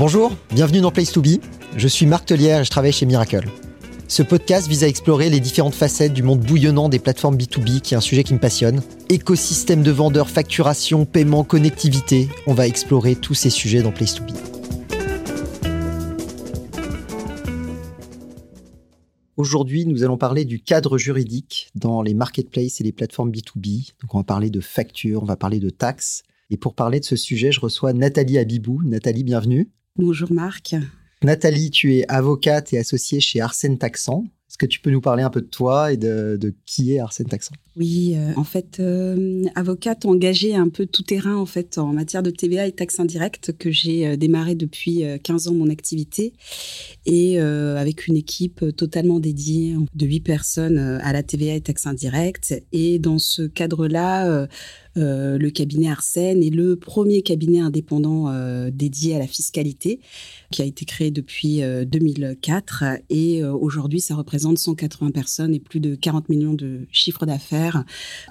Bonjour, bienvenue dans Place to Be. Je suis Marc Tellière et je travaille chez Miracle. Ce podcast vise à explorer les différentes facettes du monde bouillonnant des plateformes B2B, qui est un sujet qui me passionne. Écosystème de vendeurs, facturation, paiement, connectivité. On va explorer tous ces sujets dans Place to Be. Aujourd'hui, nous allons parler du cadre juridique dans les marketplaces et les plateformes B2B. Donc, on va parler de factures, on va parler de taxes. Et pour parler de ce sujet, je reçois Nathalie Abibou. Nathalie, bienvenue. Bonjour Marc. Nathalie, tu es avocate et associée chez Arsène Taxan. Est-ce que tu peux nous parler un peu de toi et de, qui est Arsène Taxan? Oui, euh, en fait, euh, avocate engagée un peu tout terrain en fait en matière de TVA et taxes indirectes que j'ai euh, démarré depuis 15 ans mon activité. Et avec une équipe totalement dédiée de 8 personnes à la TVA et taxes indirectes. Et dans ce cadre-là, le cabinet Arsène est le premier cabinet indépendant dédié à la fiscalité qui a été créé depuis 2004 euh, et aujourd'hui ça représente 180 personnes et plus de 40 millions de chiffres d'affaires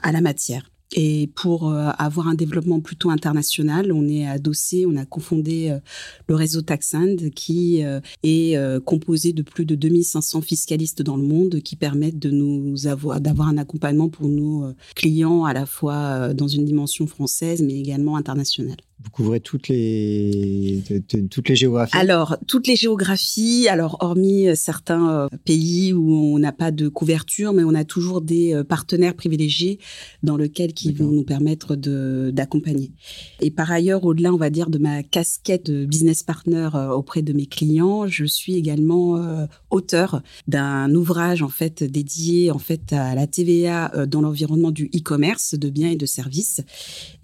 à la matière. Et pour euh, avoir un développement plutôt international, on est adossé, on a confondé euh, le réseau Taxand qui euh, est composé de plus de 2500 fiscalistes dans le monde qui permettent de nous avoir d'avoir un accompagnement pour nos clients à la fois dans une dimension française mais également internationale. Vous couvrez toutes les, toutes les géographies? Alors, toutes les géographies, alors hormis euh, certains euh, pays où on n'a pas de couverture, mais on a toujours des euh, partenaires privilégiés dans lesquels qui vont nous permettre d'accompagner. Et par ailleurs, au-delà, on va dire, de ma casquette de business partner auprès de mes clients, je suis également auteur d'un ouvrage, en fait, dédié, en fait, à la TVA dans l'environnement du e-commerce, de biens et de services.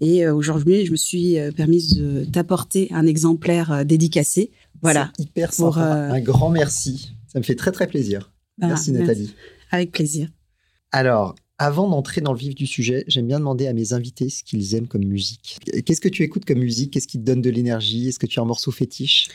Et aujourd'hui, je me suis permis d'apporter un exemplaire euh, dédicacé. Voilà. Hyper sympa. Euh, un grand merci. Ça me fait très très plaisir. Bah, merci Nathalie. Avec plaisir. Alors, avant d'entrer dans le vif du sujet, j'aime bien demander à mes invités ce qu'ils aiment comme musique. Qu'est-ce que tu écoutes comme musique? Qu'est-ce qui te donne de l'énergie? Est-ce que tu as un morceau fétiche?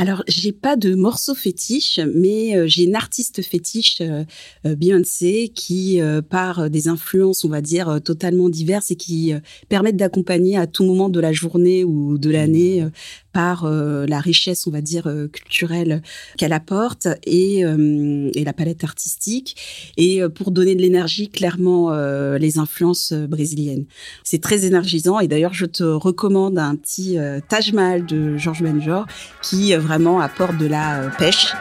Alors, j'ai pas de morceau fétiche, mais euh, j'ai une artiste fétiche, euh, euh, Beyoncé, qui part des influences, on va dire, totalement diverses et qui permettent d'accompagner à tout moment de la journée ou de l'année par la richesse, on va dire, culturelle qu'elle apporte et, et, la palette artistique. Et pour donner de l'énergie, clairement, les influences brésiliennes. C'est très énergisant et d'ailleurs je te recommande un petit Taj Mahal de Georges Benjor qui vraiment apporte de la pêche.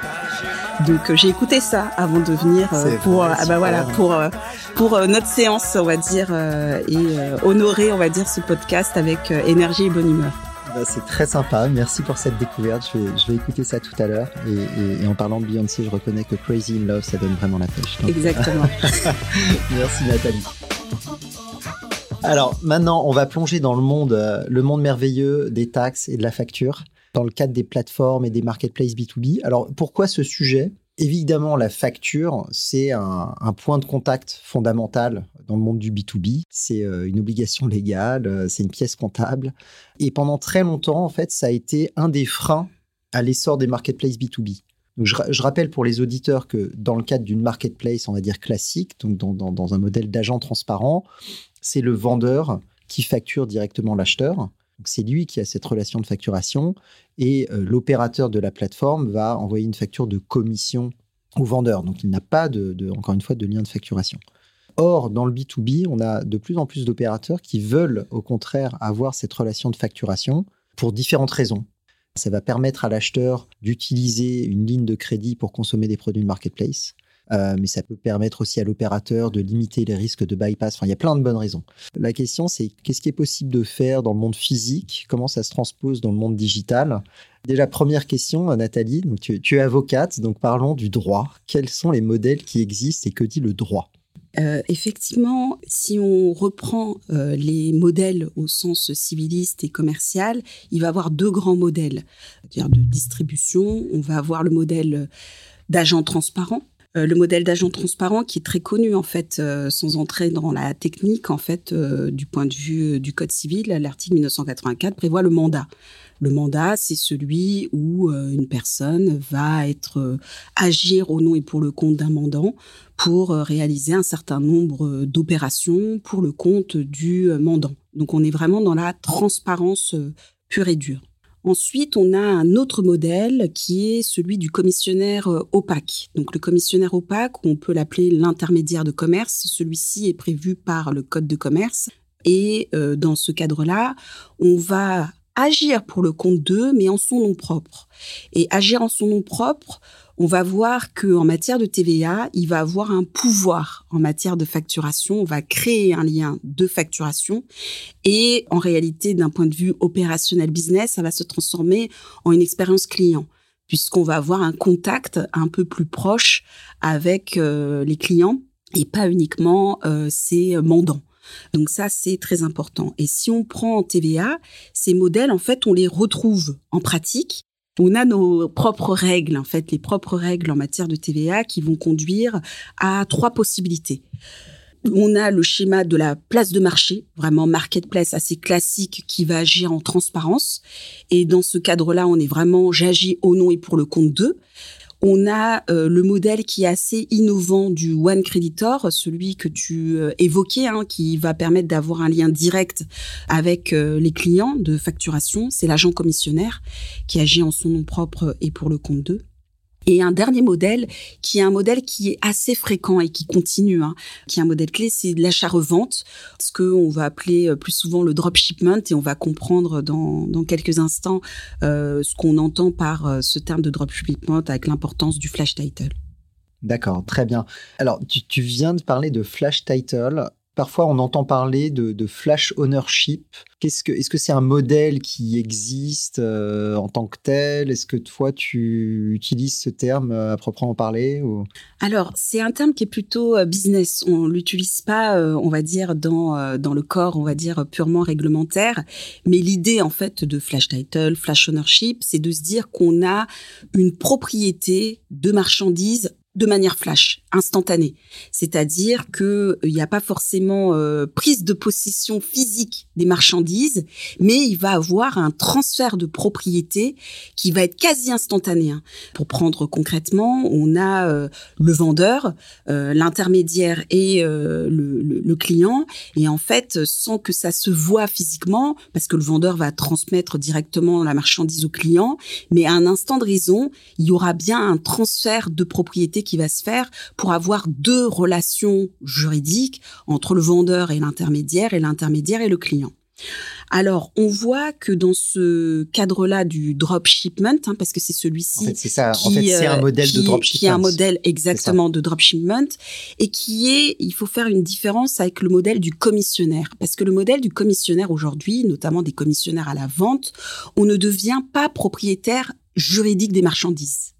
Donc j'ai écouté ça avant de venir pour ah bah voilà pour pour notre séance on va dire et honorer on va dire ce podcast avec énergie et bonne humeur. Bah, c'est très sympa. Merci pour cette découverte. Je vais, je vais écouter ça tout à l'heure. Et, en parlant de Beyoncé, je reconnais que Crazy in Love, ça donne vraiment la pêche. Exactement. Merci Nathalie. Alors maintenant, on va plonger dans le monde, euh, le monde merveilleux des taxes et de la facture dans le cadre des plateformes et des marketplaces B2B. Alors pourquoi ce sujet? Évidemment, la facture, c'est un, point de contact fondamental dans le monde du B2B. C'est euh, une obligation légale, euh, c'est une pièce comptable. Et pendant très longtemps, en fait, ça a été un des freins à l'essor des marketplaces B2B. je, rappelle pour les auditeurs que dans le cadre d'une marketplace, on va dire classique, donc dans un modèle d'agent transparent, c'est le vendeur qui facture directement l'acheteur c'est lui qui a cette relation de facturation et euh, l'opérateur de la plateforme va envoyer une facture de commission au vendeur. Donc il n'a pas de, encore une fois de lien de facturation. Or, dans le B2B, on a de plus en plus d'opérateurs qui veulent au contraire avoir cette relation de facturation pour différentes raisons. Ça va permettre à l'acheteur d'utiliser une ligne de crédit pour consommer des produits de marketplace. Euh, mais ça peut permettre aussi à l'opérateur de limiter les risques de bypass. Enfin, il y a plein de bonnes raisons. La question, c'est qu'est-ce qui est possible de faire dans le monde physique? Comment ça se transpose dans le monde digital? Déjà, première question, Nathalie. Donc, tu, es avocate, donc parlons du droit. Quels sont les modèles qui existent et que dit le droit? Euh, effectivement, si on reprend euh, les modèles au sens civiliste et commercial, il va y avoir deux grands modèles -dire de distribution. On va avoir le modèle d'agent transparent, euh, le modèle d'agent transparent qui est très connu en fait, euh, sans entrer dans la technique en fait, euh, du point de vue du Code civil, l'article 1984 prévoit le mandat. Le mandat, c'est celui où une personne va être agir au nom et pour le compte d'un mandant pour réaliser un certain nombre d'opérations pour le compte du mandant. Donc on est vraiment dans la transparence pure et dure. Ensuite, on a un autre modèle qui est celui du commissionnaire euh, opaque. Donc le commissionnaire opaque, on peut l'appeler l'intermédiaire de commerce. Celui-ci est prévu par le Code de commerce. Et euh, dans ce cadre-là, on va agir pour le compte d'eux, mais en son nom propre. Et agir en son nom propre, on va voir que en matière de TVA, il va avoir un pouvoir en matière de facturation. On va créer un lien de facturation et en réalité, d'un point de vue opérationnel business, ça va se transformer en une expérience client puisqu'on va avoir un contact un peu plus proche avec euh, les clients et pas uniquement euh, ses mandants. Donc ça, c'est très important. Et si on prend en TVA, ces modèles, en fait, on les retrouve en pratique. On a nos propres règles, en fait, les propres règles en matière de TVA qui vont conduire à trois possibilités. On a le schéma de la place de marché, vraiment marketplace assez classique qui va agir en transparence. Et dans ce cadre-là, on est vraiment j'agis au nom et pour le compte d'eux. On a euh, le modèle qui est assez innovant du One Creditor, celui que tu euh, évoquais, hein, qui va permettre d'avoir un lien direct avec euh, les clients de facturation. C'est l'agent commissionnaire qui agit en son nom propre et pour le compte d'eux. Et un dernier modèle, qui est un modèle qui est assez fréquent et qui continue, hein, qui est un modèle clé, c'est l'achat-revente, ce qu'on va appeler euh, plus souvent le dropshipment, et on va comprendre dans, dans quelques instants euh, ce qu'on entend par euh, ce terme de dropshipment avec l'importance du flash title. D'accord, très bien. Alors, tu, tu, viens de parler de flash title. Parfois, on entend parler de, flash ownership. Qu'est-ce que, est-ce que c'est un modèle qui existe euh, en tant que tel? Est-ce que toi, tu utilises ce terme euh, à proprement parler ou... Alors, c'est un terme qui est plutôt euh, business. On l'utilise pas, on va dire, dans, dans le corps, on va dire, purement réglementaire. Mais l'idée, en fait, de flash title, flash ownership, c'est de se dire qu'on a une propriété de marchandises de manière flash, instantanée. C'est-à-dire que il n'y a pas forcément euh, prise de possession physique des marchandises, mais il va avoir un transfert de propriété qui va être quasi instantané. Hein. Pour prendre concrètement, on a euh, le vendeur, euh, l'intermédiaire et le, le, client, et en fait, sans que ça se voit physiquement, parce que le vendeur va transmettre directement la marchandise au client, mais à un instant de raison, il y aura bien un transfert de propriété qui va se faire pour avoir deux relations juridiques entre le vendeur et l'intermédiaire et l'intermédiaire et le client. Alors, on voit que dans ce cadre-là du dropshipment, hein, parce que c'est celui-ci. En fait, c'est ça. en fait, c'est un euh, modèle de dropshipment. Qui est un modèle exactement de dropshipment et qui est, il faut faire une différence avec le modèle du commissionnaire. Parce que le modèle du commissionnaire aujourd'hui, notamment des commissionnaires à la vente, on ne devient pas propriétaire juridique des marchandises.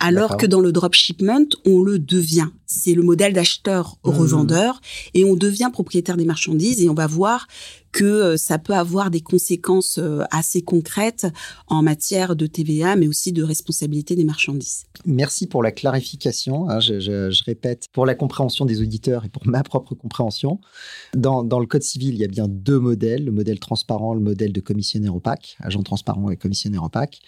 Alors que dans le dropshipment, on le devient. C'est le modèle d'acheteur-revendeur mmh. et on devient propriétaire des marchandises et on va voir que euh, ça peut avoir des conséquences euh, assez concrètes en matière de TVA, mais aussi de responsabilité des marchandises. Merci pour la clarification. Hein, je, répète, pour la compréhension des auditeurs et pour ma propre compréhension. Dans, dans, le Code civil, il y a bien deux modèles, le modèle transparent, le modèle de commissionnaire opaque, agent transparent et commissionnaire opaque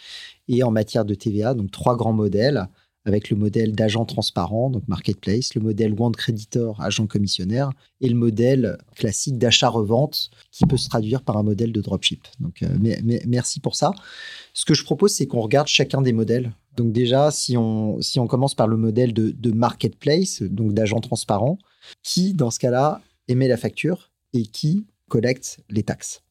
et en matière de TVA, donc trois grands modèles avec le modèle d'agent transparent, donc marketplace, le modèle one creditor, agent commissionnaire, et le modèle classique d'achat-revente qui peut se traduire par un modèle de dropship. Donc, euh, merci pour ça. Ce que je propose, c'est qu'on regarde chacun des modèles. Donc déjà, si on, commence par le modèle de, de marketplace, donc d'agent transparent, qui, dans ce cas-là, émet la facture et qui collecte les taxes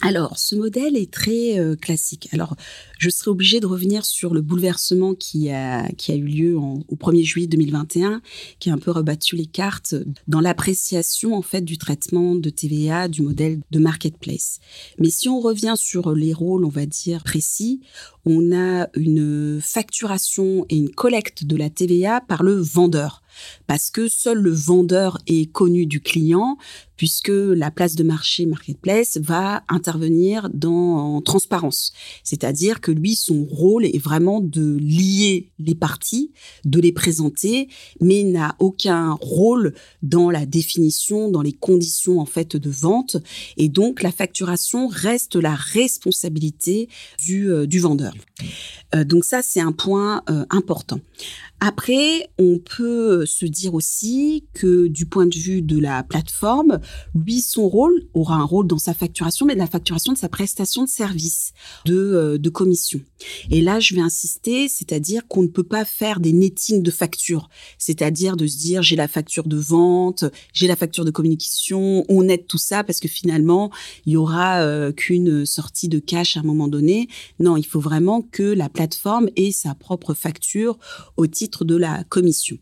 alors, ce modèle est très euh, classique. Alors, je serai obligée de revenir sur le bouleversement qui a, qui a eu lieu au 1er juillet 2021, qui a un peu rebattu les cartes dans l'appréciation, en fait, du traitement de TVA du modèle de marketplace. Mais si on revient sur les rôles, on va dire, précis, on a une facturation et une collecte de la TVA par le vendeur parce que seul le vendeur est connu du client, puisque la place de marché marketplace va intervenir dans en transparence. C'est-à-dire que lui, son rôle est vraiment de lier les parties, de les présenter, mais n'a aucun rôle dans la définition, dans les conditions en fait de vente. Et donc la facturation reste la responsabilité du, euh, vendeur. Euh, donc ça, c'est un point euh, important. Après, on peut se dire aussi que du point de vue de la plateforme, lui, son rôle aura un rôle dans sa facturation, mais de la facturation de sa prestation de service, de, euh, de commission. Et là, je vais insister, c'est-à-dire qu'on ne peut pas faire des nettings de factures, c'est-à-dire de se dire j'ai la facture de vente, j'ai la facture de communication, on net tout ça parce que finalement, il y aura euh, qu'une sortie de cash à un moment donné. Non, il faut vraiment que la plateforme ait sa propre facture au titre de la commission.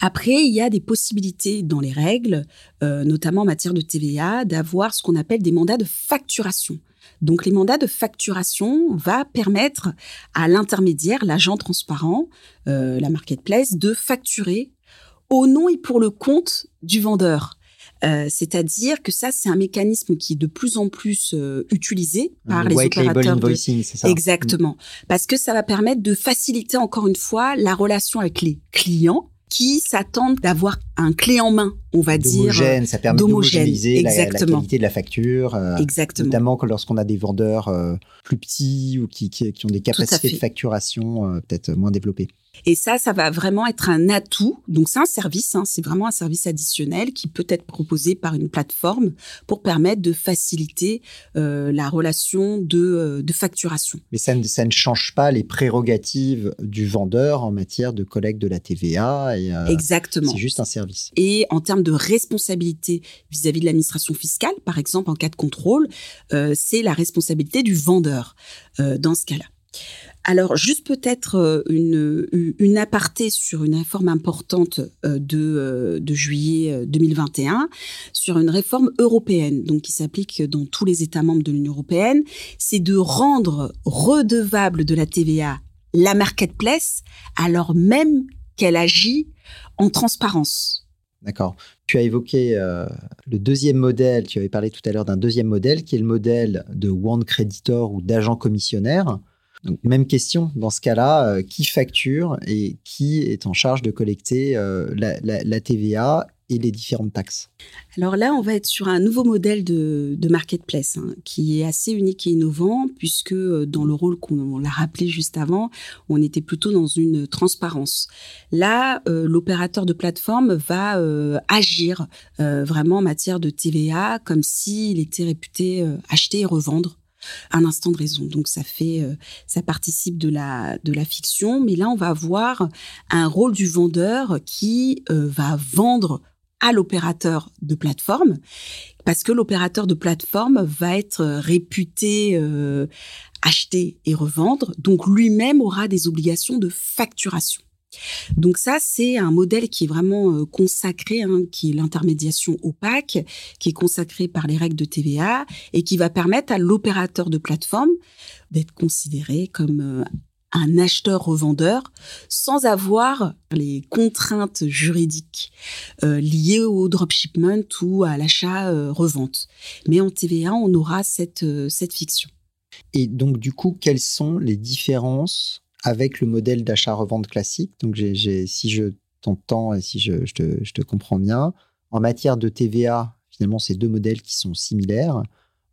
Après, il y a des possibilités dans les règles, euh, notamment en matière de TVA, d'avoir ce qu'on appelle des mandats de facturation. Donc, les mandats de facturation va permettre à l'intermédiaire, l'agent transparent, euh, la marketplace, de facturer au nom et pour le compte du vendeur. Euh, c'est-à-dire que ça, c'est un mécanisme qui est de plus en plus euh, utilisé par les opérateurs. Invoicing, c'est ça Exactement. Parce que ça va permettre de faciliter encore une fois la relation avec les clients qui s'attendent d'avoir un clé en main, on va dire. ça permet d'homogénéiser la, la, qualité de la facture. Euh, Exactement. Notamment lorsqu'on a des vendeurs plus petits ou qui, qui, qui ont des capacités de facturation peut-être moins développées. Et ça, ça va vraiment être un atout. Donc c'est un service, hein, c'est vraiment un service additionnel qui peut être proposé par une plateforme pour permettre de faciliter euh, la relation de, euh, de, facturation. Mais ça ne, ça ne, change pas les prérogatives du vendeur en matière de collecte de la TVA. Et, euh, Exactement. C'est juste un service. Et en termes de responsabilité vis-à-vis de l'administration fiscale, par exemple en cas de contrôle, c'est la responsabilité du vendeur dans ce cas-là. Alors, juste peut-être euh, une, aparté sur une réforme importante euh, de, euh, de juillet 2021, sur une réforme européenne, donc qui s'applique dans tous les États membres de l'Union européenne, c'est de rendre redevable de la TVA la marketplace alors même qu'elle agit en transparence. D'accord. Tu as évoqué le deuxième modèle, tu avais parlé tout à l'heure d'un deuxième modèle qui est le modèle de One Creditor ou d'agent commissionnaire même question dans ce cas-là, euh, qui facture et qui est en charge de collecter euh, la, TVA les différentes taxes Alors là, on va être sur un nouveau modèle de, marketplace hein, qui est assez unique et innovant puisque euh, dans le rôle qu'on l'a rappelé juste avant, on était plutôt dans une transparence. Là, l'opérateur de plateforme va agir vraiment en matière de TVA comme s'il était réputé acheter et revendre un instant de raison. Donc ça fait, euh, ça participe de la de la fiction, mais là on va avoir un rôle du vendeur qui euh, va vendre à l'opérateur de plateforme parce que l'opérateur de plateforme va être réputé euh, acheter et revendre, donc lui-même aura des obligations de facturation. Donc ça, c'est un modèle qui est vraiment euh, consacré, hein, qui est l'intermédiation opaque, qui est consacré par les règles de TVA et qui va permettre à l'opérateur de plateforme d'être considéré comme euh, un acheteur-revendeur sans avoir les contraintes juridiques euh, liées au dropshipment ou à l'achat-revente. Mais en TVA, on aura cette, cette fiction. Et donc, du coup, quelles sont les différences avec le modèle d'achat-revente classique? Donc, si je t'entends et si je, te, je, te, comprends bien, en matière de TVA, finalement, c'est deux modèles qui sont similaires.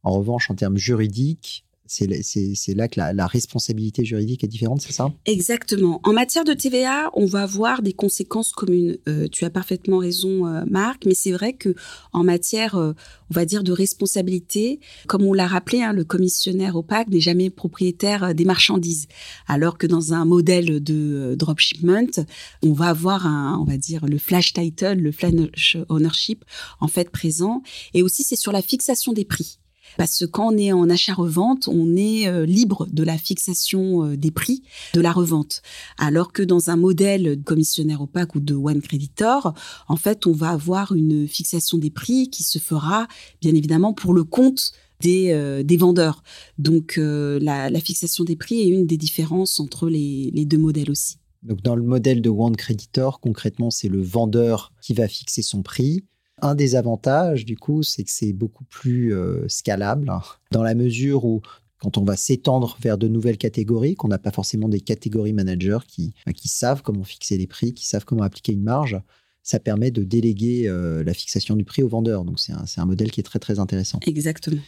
En revanche, en termes juridiques, c'est là que la, responsabilité juridique est différente, c'est ça? Exactement. En matière de TVA, on va avoir des conséquences communes. Euh, tu as parfaitement raison, euh, Marc, mais c'est vrai que en matière, euh, on va dire, de responsabilité, comme on l'a rappelé, hein, le commissionnaire opaque n'est jamais propriétaire des marchandises, alors que dans un modèle de dropshipment, on va avoir on va dire, le flash title, le flash ownership en fait présent, et aussi c'est sur la fixation des prix. Parce que quand on est en achat-revente, on est euh, libre de la fixation euh, des prix de la revente. Alors que dans un modèle de commissionnaire opaque ou de one creditor, en fait, on va avoir une fixation des prix qui se fera bien évidemment pour le compte des, euh, vendeurs. Donc la, fixation des prix est une des différences entre les, les deux modèles aussi. Donc dans le modèle de One Creditor, concrètement, c'est le vendeur qui va fixer son prix. Un des avantages, du coup, c'est que c'est beaucoup plus euh, scalable, hein, dans la mesure où quand on va s'étendre vers de nouvelles catégories, qu'on n'a pas forcément des catégories managers qui, bah, qui savent comment fixer les prix, qui savent comment appliquer une marge, ça permet de déléguer euh, la fixation du prix au vendeur. Donc c'est un, un, modèle qui est très très intéressant. Exactement.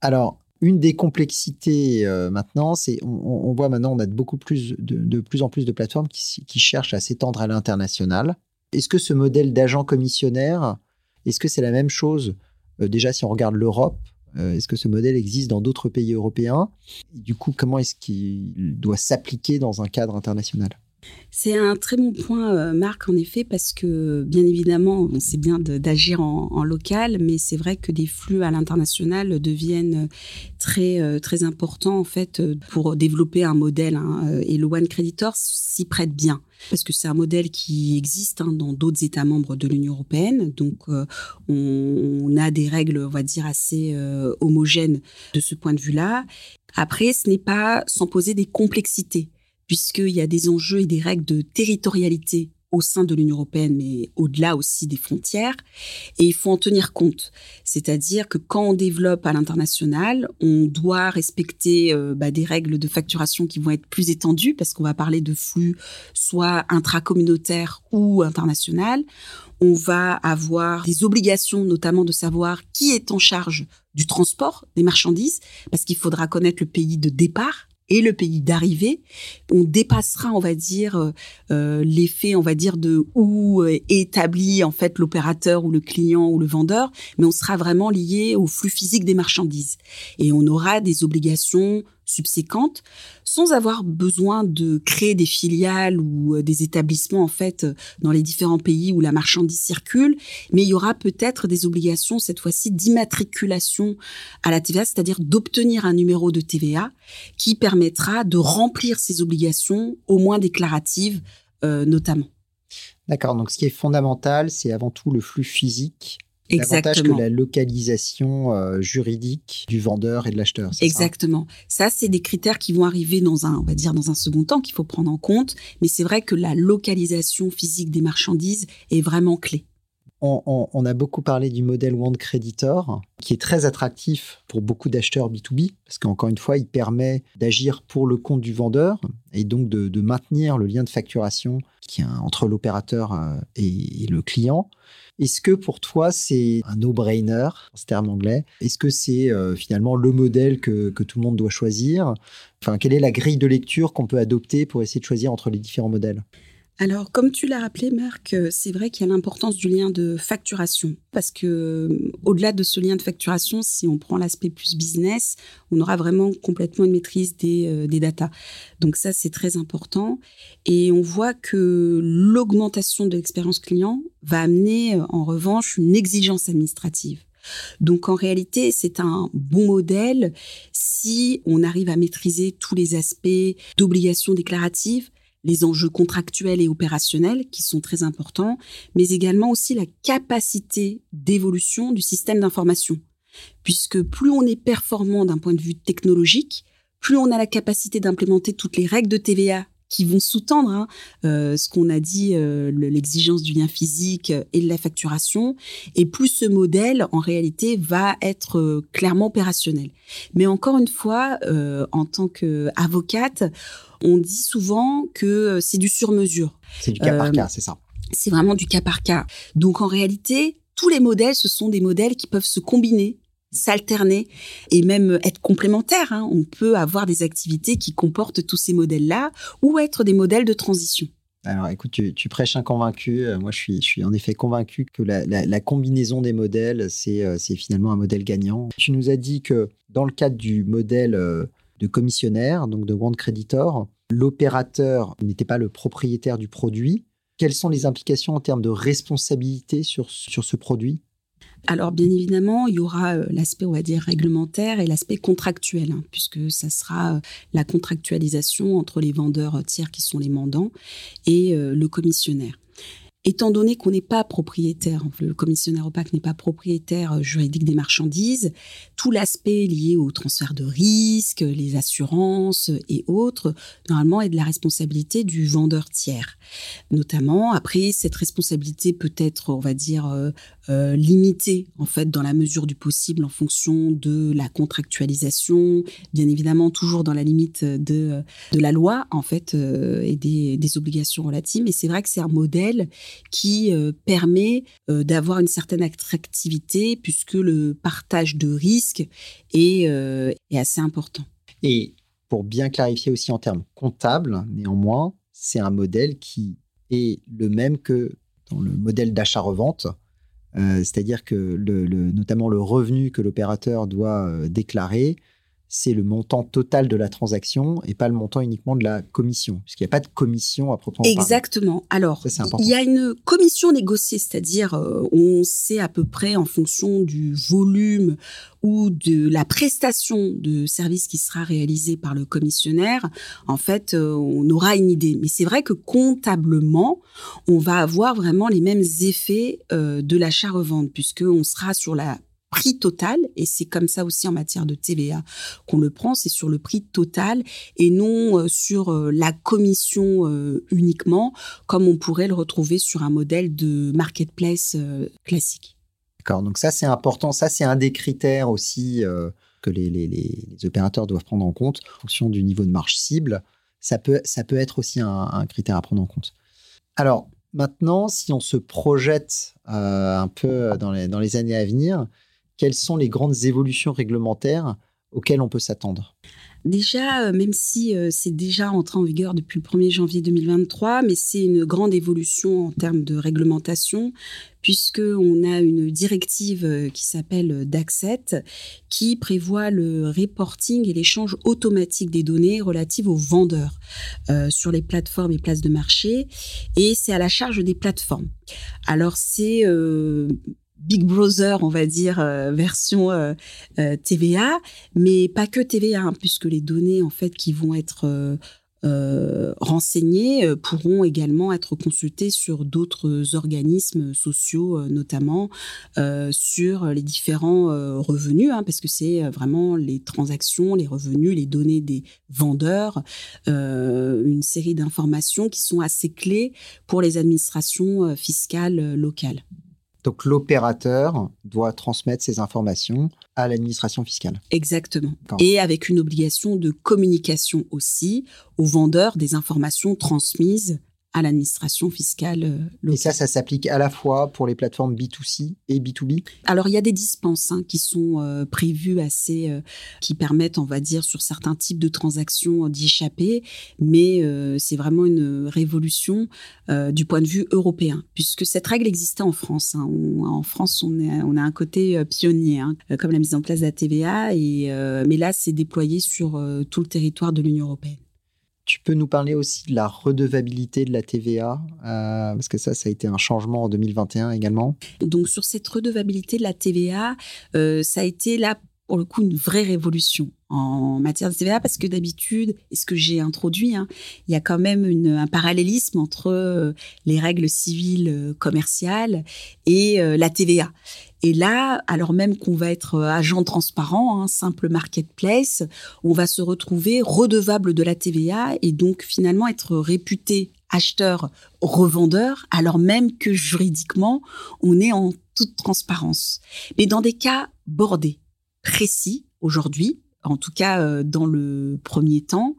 Alors, Une des complexités euh, maintenant, c'est on, voit maintenant on a beaucoup plus de, plus en plus de plateformes qui, cherchent à s'étendre à l'international. Est-ce que ce modèle d'agent commissionnaire, est-ce que c'est la même chose euh, déjà si on regarde l'Europe euh, Est-ce que ce modèle existe dans d'autres pays européens? Du coup, comment est-ce qu'il doit s'appliquer dans un cadre international? C'est un très bon point, euh, Marc, en effet, parce que bien évidemment, on sait bien d'agir en, local, mais c'est vrai que des flux à l'international deviennent très, euh, très importants en fait pour développer un modèle. Hein, et le One Creditor s'y prête bien parce que c'est un modèle qui existe hein, dans d'autres États membres de l'Union européenne. Donc, euh, on, a des règles, on va dire, assez homogènes de ce point de vue-là. Après, ce n'est pas sans poser des complexités puisqu'il y a des enjeux et des règles de territorialité au sein de l'Union européenne, mais au-delà aussi des frontières. Et il faut en tenir compte. C'est-à-dire que quand on développe à l'international, on doit respecter euh, bah, des règles de facturation qui vont être plus étendues, parce qu'on va parler de flux soit intracommunautaires ou international. On va avoir des obligations, notamment de savoir qui est en charge du transport des marchandises, parce qu'il faudra connaître le pays de départ et le pays d'arrivée, on dépassera, on va dire, euh, euh, l'effet, on va dire, de où est établi en fait l'opérateur ou le client ou le vendeur, mais on sera vraiment lié au flux physique des marchandises. Et on aura des obligations subséquentes sans avoir besoin de créer des filiales ou euh, des établissements en fait dans les différents pays où la marchandise circule, mais il y aura peut-être des obligations cette fois-ci d'immatriculation à la TVA, c'est-à-dire d'obtenir un numéro de TVA qui permettra de remplir ces obligations au moins déclaratives euh, notamment. D'accord, donc ce qui est fondamental, c'est avant tout le flux physique davantage que la localisation euh, juridique du vendeur et de l'acheteur. Exactement. Ça, c'est des critères qui vont arriver dans un, on va dire, dans un second temps qu'il faut prendre en compte. Mais c'est vrai que la localisation physique des marchandises est vraiment clé. On, a beaucoup parlé du modèle One Creditor, qui est très attractif pour beaucoup d'acheteurs B2B, parce qu'encore une fois, il permet d'agir pour le compte du vendeur et donc de, maintenir le lien de facturation qui est entre l'opérateur euh, et le client. Est-ce que pour toi, c'est un no-brainer, ce terme anglais? Est-ce que c'est euh, finalement le modèle que, tout le monde doit choisir? Enfin, quelle est la grille de lecture qu'on peut adopter pour essayer de choisir entre les différents modèles? Alors, comme tu l'as rappelé, Marc, euh, c'est vrai qu'il y a l'importance du lien de facturation. Parce que, euh, au-delà de ce lien de facturation, si on prend l'aspect plus business, on aura vraiment complètement une maîtrise des, euh, des datas. Donc, ça, c'est très important. Et on voit que l'augmentation de l'expérience client va amener, en revanche, une exigence administrative. Donc en réalité, c'est un bon modèle si on arrive à maîtriser tous les aspects d'obligations déclaratives, les enjeux contractuels et opérationnels qui sont très importants, mais également aussi la capacité d'évolution du système d'information. Puisque plus on est performant d'un point de vue technologique, plus on a la capacité d'implémenter toutes les règles de TVA qui vont sous-tendre hein, euh, ce qu'on a dit, euh, l'exigence du lien physique et de la facturation, et plus ce modèle, en réalité, va être euh, clairement opérationnel. Mais encore une fois, en tant qu'avocate, on dit souvent que c'est du sur-mesure. C'est du cas par cas, c'est ça. C'est vraiment du cas par cas. Donc en réalité, tous les modèles, ce sont des modèles qui peuvent se combiner s'alterner et même être complémentaires. Hein. On peut avoir des activités qui comportent tous ces modèles-là ou être des modèles de transition. Alors écoute, tu, prêches un convaincu. Euh, moi, je suis, en effet convaincu que la, combinaison des modèles, euh, c'est finalement un modèle gagnant. Tu nous as dit que dans le cadre du modèle euh, de commissionnaire, donc de One Creditor, l'opérateur n'était pas le propriétaire du produit. Quelles sont les implications en termes de responsabilité sur ce produit? Alors bien évidemment, il y aura euh, l'aspect, on va dire, réglementaire et l'aspect contractuel, hein, puisque ça sera euh, la contractualisation entre les vendeurs tiers qui sont les mandants et euh, le commissionnaire étant donné qu'on n'est pas propriétaire, le commissionnaire opaque n'est pas propriétaire euh, juridique des marchandises, tout l'aspect lié au transfert de risques, les assurances et autres, normalement est de la responsabilité du vendeur tiers. Notamment, après, cette responsabilité peut être, on va dire, euh, euh, limitée en fait dans la mesure du possible en fonction de la contractualisation, bien évidemment toujours dans la limite de, la loi en fait et des obligations relatives. Mais c'est vrai que c'est un modèle qui permet d'avoir une certaine attractivité puisque le partage de risques est, est assez important. Et pour bien clarifier aussi en termes comptables, néanmoins, c'est un modèle qui est le même que dans le modèle d'achat-revente. Euh, c'est-à-dire que notamment le revenu que l'opérateur doit euh, déclarer, c'est le montant total de la transaction et pas le montant uniquement de la commission, puisqu'il n'y a pas de commission à proprement parler. Exactement. Alors, il y a une commission négociée, c'est-à-dire euh, on sait à peu près en fonction du volume ou de la prestation de service qui sera réalisée par le commissionnaire, en fait, euh, on aura une idée. Mais c'est vrai que comptablement, on va avoir vraiment les mêmes effets euh, de l'achat-revente, puisqu'on sera sur la prix total, et c'est comme ça aussi en matière de TVA qu'on le prend, c'est sur le prix total et non euh, sur la commission uniquement, comme on pourrait le retrouver sur un modèle de marketplace classique. D'accord. Donc ça, c'est important. Ça, c'est un des critères aussi euh, que les, les, opérateurs doivent prendre en compte en fonction du niveau de marge cible. Ça peut, ça peut être aussi un, critère à prendre en compte. Alors maintenant, si on se projette euh, un peu dans les, dans les années à venir, quelles sont les grandes évolutions réglementaires auxquelles on peut s'attendre? Déjà, euh, même si c'est déjà entré en vigueur depuis le 1er janvier 2023, mais c'est une grande évolution en termes de réglementation, puisqu'on a une directive euh, qui s'appelle DACSET, qui prévoit le reporting et l'échange automatique des données relatives aux vendeurs euh, sur les plateformes et places de marché, et c'est à la charge des plateformes. Alors c'est euh, Big Brother, on va dire, version TVA, mais pas que TVA, hein, puisque les données en fait qui vont être euh, renseignés euh, pourront également être consultés sur d'autres organismes sociaux, euh, notamment sur les différents revenus, hein, parce que c'est vraiment les transactions, les revenus, les données des vendeurs, une série d'informations qui sont assez clés pour les administrations fiscales locales. Donc l'opérateur doit transmettre ces informations à l'administration fiscale. Exactement. Et avec une obligation de communication aussi aux vendeurs des informations transmises à l'administration fiscale locale. Euh, et ça, ça s'applique à la fois pour les plateformes B2C et B2B Alors, il y a des dispenses hein, qui sont euh, prévues assez, euh, qui permettent, on va dire, sur certains types de transactions d'y échapper, mais c'est vraiment une révolution du point de vue européen, puisque cette règle existait en France. Hein. en France, on, on, a un côté pionnier, hein, comme la mise en place de la TVA, et, mais là, c'est déployé sur tout le territoire de l'Union européenne. Tu peux nous parler aussi de la redevabilité de la TVA, euh, parce que ça, ça a été un changement en 2021 également. Donc sur cette redevabilité de la TVA, euh, ça a été là pour le coup une vraie révolution en matière de TVA parce que d'habitude, et ce que j'ai introduit, hein, il y a quand même un parallélisme entre euh, les règles civiles commerciales et la TVA. Et là, alors même qu'on va être euh, agent transparent, hein, simple marketplace, on va se retrouver redevable de la TVA et donc finalement être réputé acheteur revendeur alors même que juridiquement on est en toute transparence. Mais dans des cas bordés, précis aujourd'hui, en tout cas euh, dans le premier temps,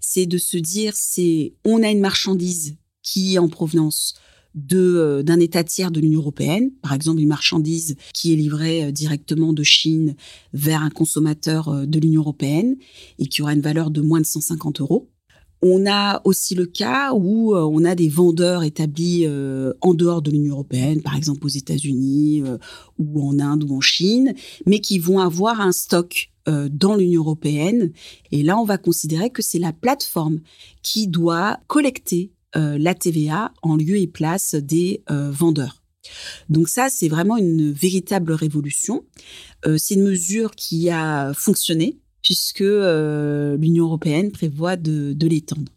c'est de se dire c'est on a une marchandise qui est en provenance euh, d'un État tiers de l'Union européenne, par exemple une marchandise qui est livrée euh, directement de Chine vers un consommateur euh, de l'Union européenne et qui aura une valeur de moins de 150 euros. On a aussi le cas où on a des vendeurs établis en dehors de l'Union européenne, par exemple aux États-Unis ou en Inde ou en Chine, mais qui vont avoir un stock dans l'Union européenne. Et là, on va considérer que c'est la plateforme qui doit collecter la TVA en lieu et place des euh, vendeurs. Donc ça, c'est vraiment une véritable révolution. Euh, c'est une mesure qui a fonctionné puisque l'Union européenne prévoit de, l'étendre.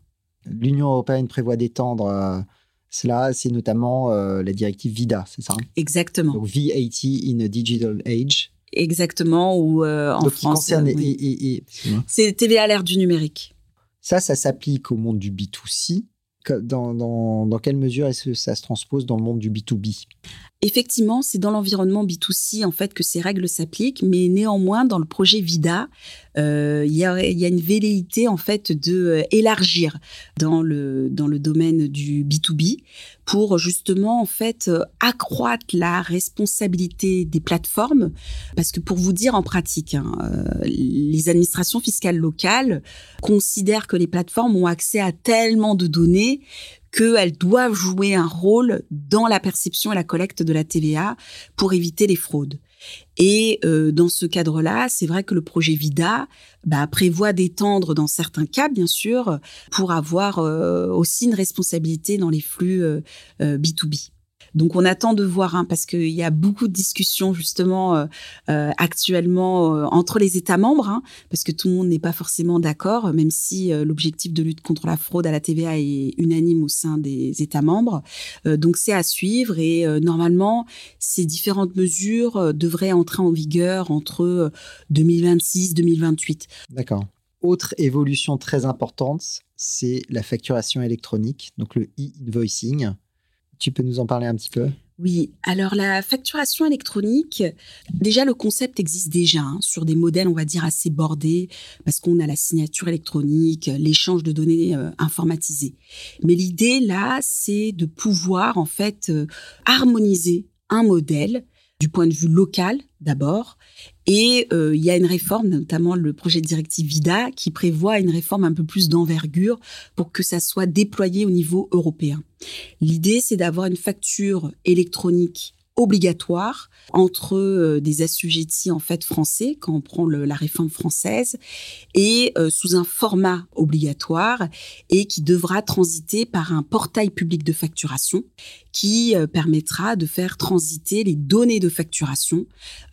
L'Union européenne prévoit d'étendre cela, c'est notamment la directive VIDA, c'est ça hein? Exactement. Donc VAT in a Digital Age. Exactement, ou en France. c'est TVA à l'ère du numérique. Ça, ça s'applique au monde du B2C, dans, quelle mesure est-ce que ça se transpose dans le monde du B2B Effectivement, c'est dans l'environnement B2C en fait que ces règles s'appliquent, mais néanmoins dans le projet Vida, euh, il y, a, y, a, une velléité en fait de euh, élargir dans le dans le domaine du B2B pour justement en fait euh, accroître la responsabilité des plateformes parce que pour vous dire en pratique hein, euh, les administrations fiscales locales considèrent que les plateformes ont accès à tellement de données qu'elles doivent jouer un rôle dans la perception et la collecte de la TVA pour éviter les fraudes. Et euh, dans ce cadre-là, c'est vrai que le projet VIDA bah, prévoit d'étendre dans certains cas, bien sûr, pour avoir euh, aussi une responsabilité dans les flux B2B. Donc on attend de voir, hein, parce qu'il y a beaucoup de discussions justement euh, euh actuellement euh, entre les États membres, hein, parce que tout le monde n'est pas forcément d'accord, même si l'objectif de lutte contre la fraude à la TVA est unanime au sein des États membres. donc c'est à suivre et normalement ces différentes mesures devraient entrer en vigueur entre 2026-2028. D'accord. Autre évolution très importante, c'est la facturation électronique, donc le e-invoicing. Tu peux nous en parler un petit peu? Oui, alors la facturation électronique, déjà le concept existe déjà hein, sur des modèles, on va dire, assez bordés, parce qu'on a la signature électronique, l'échange de données euh, informatisées. Mais l'idée là, c'est de pouvoir en fait euh, harmoniser un modèle du point de vue local d'abord. Et euh, il y a une réforme, notamment le projet de directive VIDA, qui prévoit une réforme un peu plus d'envergure pour que ça soit déployé au niveau européen. L'idée, c'est d'avoir une facture électronique obligatoire entre euh, des assujettis en fait français quand on prend la réforme française et euh, sous un format obligatoire et qui devra transiter par un portail public de facturation qui euh, permettra de faire transiter les données de facturation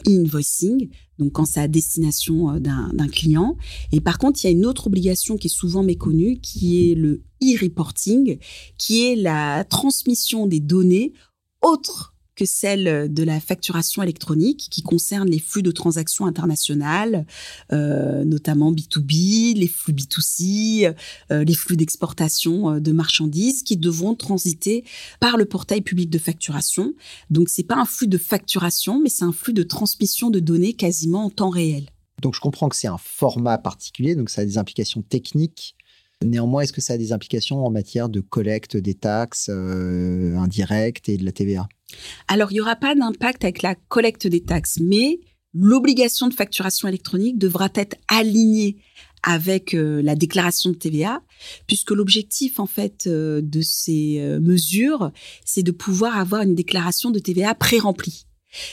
invoicing donc quand c'est à destination d'un client. Et par contre, il y a une autre obligation qui est souvent méconnue, qui est le e-reporting, qui est la transmission des données autres que celle de la facturation électronique qui concerne les flux de transactions internationales, euh, notamment B2B, les flux B2C, euh, les flux d'exportation euh, de marchandises qui devront transiter par le portail public de facturation. Donc c'est pas un flux de facturation, mais c'est un flux de transmission de données quasiment en temps réel. Donc je comprends que c'est un format particulier, donc ça a des implications techniques Néanmoins, est-ce que ça a des implications en matière de collecte des taxes indirectes et de la TVA alors, il n'y aura pas d'impact avec la collecte des taxes, mais l'obligation de facturation électronique devra être alignée avec euh, la déclaration de TVA, puisque l'objectif en fait euh, de ces euh, mesures, c'est de pouvoir avoir une déclaration de TVA pré-remplie.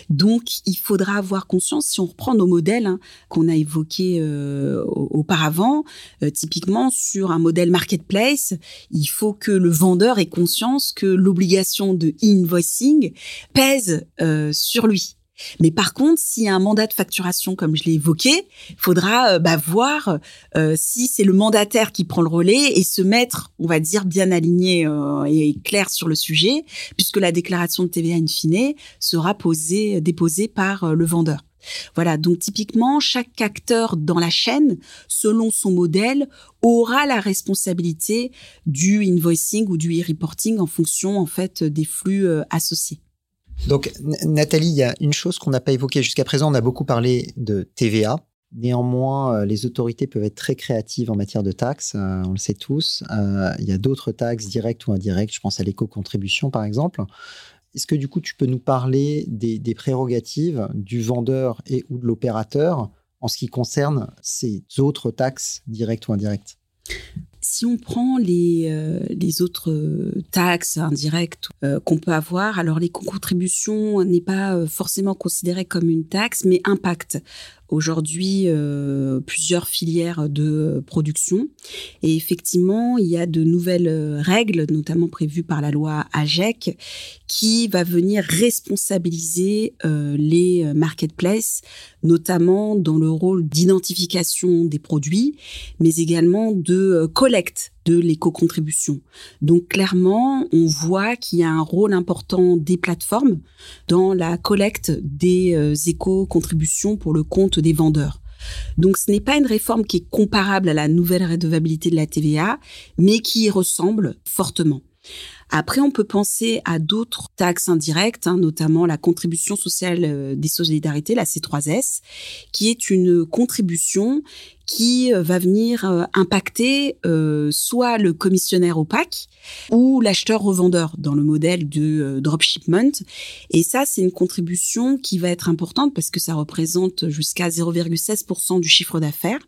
Donc, il faudra avoir conscience, si on reprend nos modèles hein, qu'on a évoqués euh, auparavant, euh, typiquement sur un modèle marketplace, il faut que le vendeur ait conscience que l'obligation de invoicing pèse euh, sur lui. Mais par contre, s'il y a un mandat de facturation, comme je l'ai évoqué, il faudra euh, bah, voir euh, si c'est le mandataire qui prend le relais et se mettre, on va dire, bien aligné euh, et clair sur le sujet, puisque la déclaration de TVA in fine sera posée, déposée par le vendeur. Voilà, donc typiquement, chaque acteur dans la chaîne, selon son modèle, aura la responsabilité du invoicing ou du e-reporting en fonction en fait des flux associés. Donc, Nathalie, il y a une chose qu'on n'a pas évoquée jusqu'à présent. On a beaucoup parlé de TVA. Néanmoins, euh, les autorités peuvent être très créatives en matière de taxes, euh, on le sait tous. Euh, il y a d'autres taxes directes ou indirectes, je pense à l'éco-contribution par exemple. Est-ce que du coup, tu peux nous parler des, des prérogatives du vendeur et ou de l'opérateur en ce qui concerne ces autres taxes directes ou indirectes? Si on prend les, euh, autres euh, taxes indirectes euh, qu'on peut avoir, alors les contributions n'est pas forcément considéré comme une taxe, mais impact aujourd'hui euh, plusieurs filières de production. Et effectivement, il y a de nouvelles règles, notamment prévues par la loi AGEC, qui va venir responsabiliser euh, les marketplaces, notamment dans le rôle d'identification des produits, mais également de euh, collecte de l'éco-contribution. Donc clairement, on voit qu'il y a un rôle important des plateformes dans la collecte des euh, éco-contributions pour le compte des vendeurs. Donc ce n'est pas une réforme qui est comparable à la nouvelle redevabilité de la TVA, mais qui y ressemble fortement. Après, on peut penser à d'autres taxes indirectes, hein, notamment la contribution sociale euh, des solidarités, la C3S, qui est une contribution qui euh, va venir euh, impacter soit le commissionnaire opaque ou l'acheteur-revendeur dans le modèle de dropshipment. Et ça, c'est une contribution qui va être importante parce que ça représente jusqu'à 0,16% du chiffre d'affaires.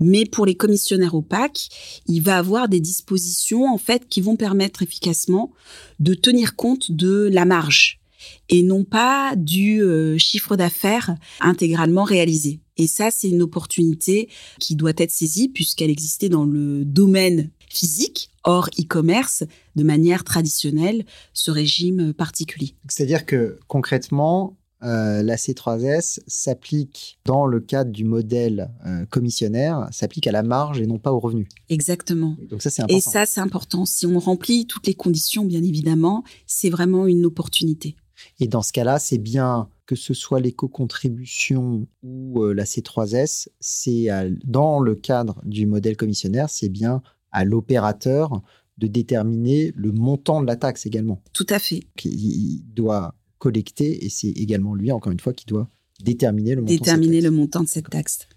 Mais pour les commissionnaires opaques, il va avoir des dispositions en fait qui vont permettre efficacement de tenir compte de la marge et non pas du euh, chiffre d'affaires intégralement réalisé. Et ça, c'est une opportunité qui doit être saisie puisqu'elle existait dans le domaine physique, hors e-commerce, de manière traditionnelle, ce régime particulier. C'est-à-dire que concrètement, euh, la C3S s'applique dans le cadre du modèle euh, commissionnaire, s'applique à la marge et non pas au revenu. Exactement. Donc ça c'est important. Et ça c'est important. Si on remplit toutes les conditions, bien évidemment, c'est vraiment une opportunité. Et dans ce cas-là, c'est bien que ce soit l'éco-contribution ou euh, la C3S, c'est dans le cadre du modèle commissionnaire, c'est bien à l'opérateur de déterminer le montant de la taxe également. Tout à fait. Il doit collecté et c'est également lui, encore une fois, qui doit déterminer le montant, déterminer le montant de cette taxe.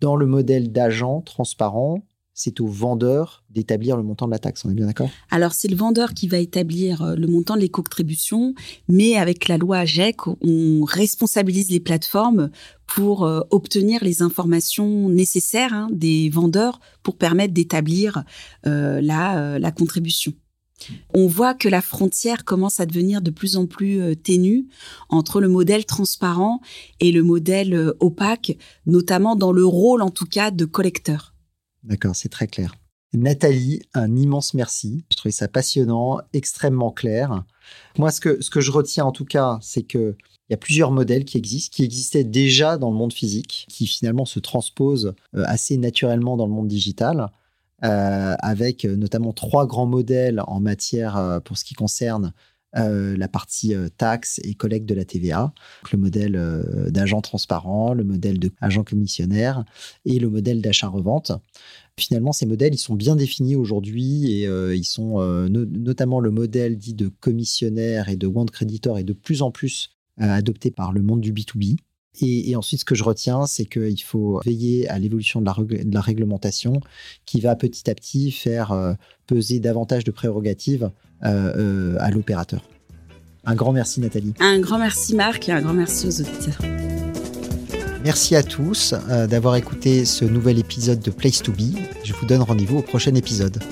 Dans le modèle d'agent transparent, c'est au vendeur d'établir le montant de la taxe. On est bien d'accord? Alors, c'est le vendeur qui va établir euh, le montant de l'éco-contribution, mais avec la loi AGEC, on responsabilise les plateformes pour euh, obtenir les informations nécessaires hein, des vendeurs pour permettre d'établir euh, la, la contribution. On voit que la frontière commence à devenir de plus en plus euh, ténue entre le modèle transparent et le modèle euh, opaque, notamment dans le rôle en tout cas de collecteur. D'accord, c'est très clair. Nathalie, un immense merci. Je trouvais ça passionnant, extrêmement clair. Moi, ce que, ce que je retiens en tout cas, c'est que il y a plusieurs modèles qui existent, qui existaient déjà dans le monde physique, qui finalement se transposent euh, assez naturellement dans le monde digital. Euh, avec euh, notamment trois grands modèles en matière euh, pour ce qui concerne la partie taxe et collecte de la TVA, le modèle d'agent transparent, le modèle d'agent commissionnaire et le modèle d'achat-revente. Finalement, ces modèles, ils sont bien définis aujourd'hui et ils sont notamment le modèle dit de commissionnaire et de want creditor est de plus en plus adopté par le monde du B2B. Et, ensuite, ce que je retiens, c'est qu'il faut veiller à l'évolution de, la, réglementation qui va petit à petit faire euh, peser davantage de prérogatives euh, euh, à l'opérateur. Un grand merci Nathalie. Un grand merci Marc et un grand merci aux auditeurs. Merci à tous d'avoir écouté ce nouvel épisode de Place to Be. Je vous donne rendez-vous au prochain épisode.